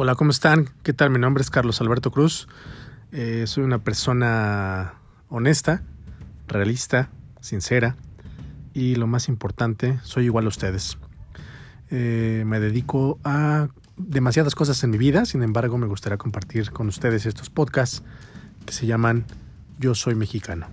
Hola, ¿cómo están? ¿Qué tal? Mi nombre es Carlos Alberto Cruz. Eh, soy una persona honesta, realista, sincera y lo más importante, soy igual a ustedes. Eh, me dedico a demasiadas cosas en mi vida, sin embargo me gustaría compartir con ustedes estos podcasts que se llaman Yo Soy Mexicano.